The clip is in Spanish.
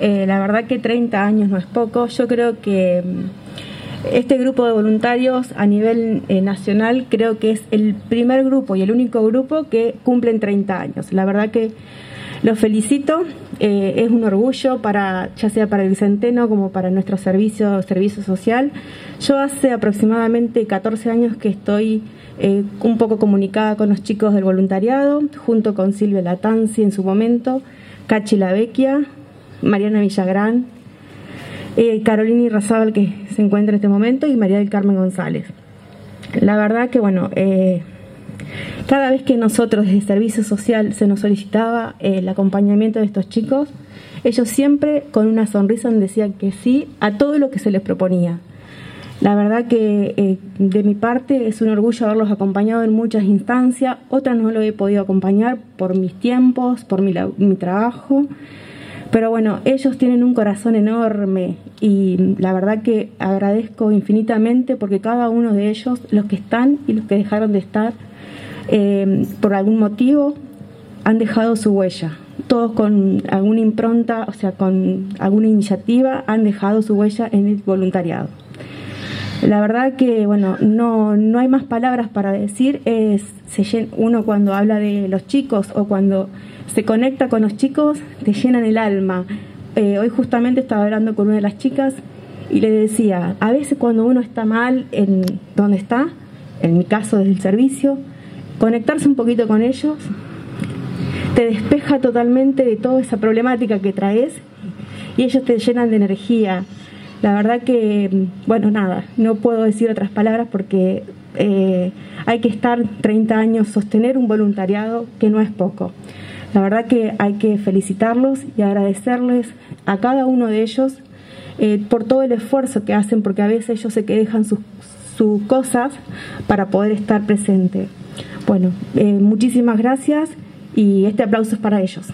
Eh, la verdad que 30 años no es poco. Yo creo que mm, este grupo de voluntarios a nivel eh, nacional creo que es el primer grupo y el único grupo que cumplen 30 años. La verdad que los felicito, eh, es un orgullo para, ya sea para el Centeno como para nuestro servicio, servicio social. Yo hace aproximadamente 14 años que estoy un poco comunicada con los chicos del voluntariado, junto con Silvia Latanzi en su momento, Cachi Lavecchia, Mariana Villagrán, eh, Carolina Irrazábal que se encuentra en este momento y María del Carmen González. La verdad que bueno, eh, cada vez que nosotros desde Servicio Social se nos solicitaba el acompañamiento de estos chicos, ellos siempre con una sonrisa decían que sí a todo lo que se les proponía. La verdad que eh, de mi parte es un orgullo haberlos acompañado en muchas instancias, otras no lo he podido acompañar por mis tiempos, por mi trabajo, pero bueno, ellos tienen un corazón enorme y la verdad que agradezco infinitamente porque cada uno de ellos, los que están y los que dejaron de estar, eh, por algún motivo, han dejado su huella. Todos con alguna impronta, o sea, con alguna iniciativa, han dejado su huella en el voluntariado. La verdad que, bueno, no, no hay más palabras para decir. Es, se, uno cuando habla de los chicos o cuando se conecta con los chicos, te llenan el alma. Eh, hoy justamente estaba hablando con una de las chicas y le decía, a veces cuando uno está mal en donde está, en mi caso desde el servicio, conectarse un poquito con ellos te despeja totalmente de toda esa problemática que traes y ellos te llenan de energía, la verdad que, bueno, nada, no puedo decir otras palabras porque eh, hay que estar 30 años, sostener un voluntariado que no es poco. La verdad que hay que felicitarlos y agradecerles a cada uno de ellos eh, por todo el esfuerzo que hacen, porque a veces ellos se que sus, cosas para poder estar presente. Bueno, eh, muchísimas gracias y este aplauso es para ellos.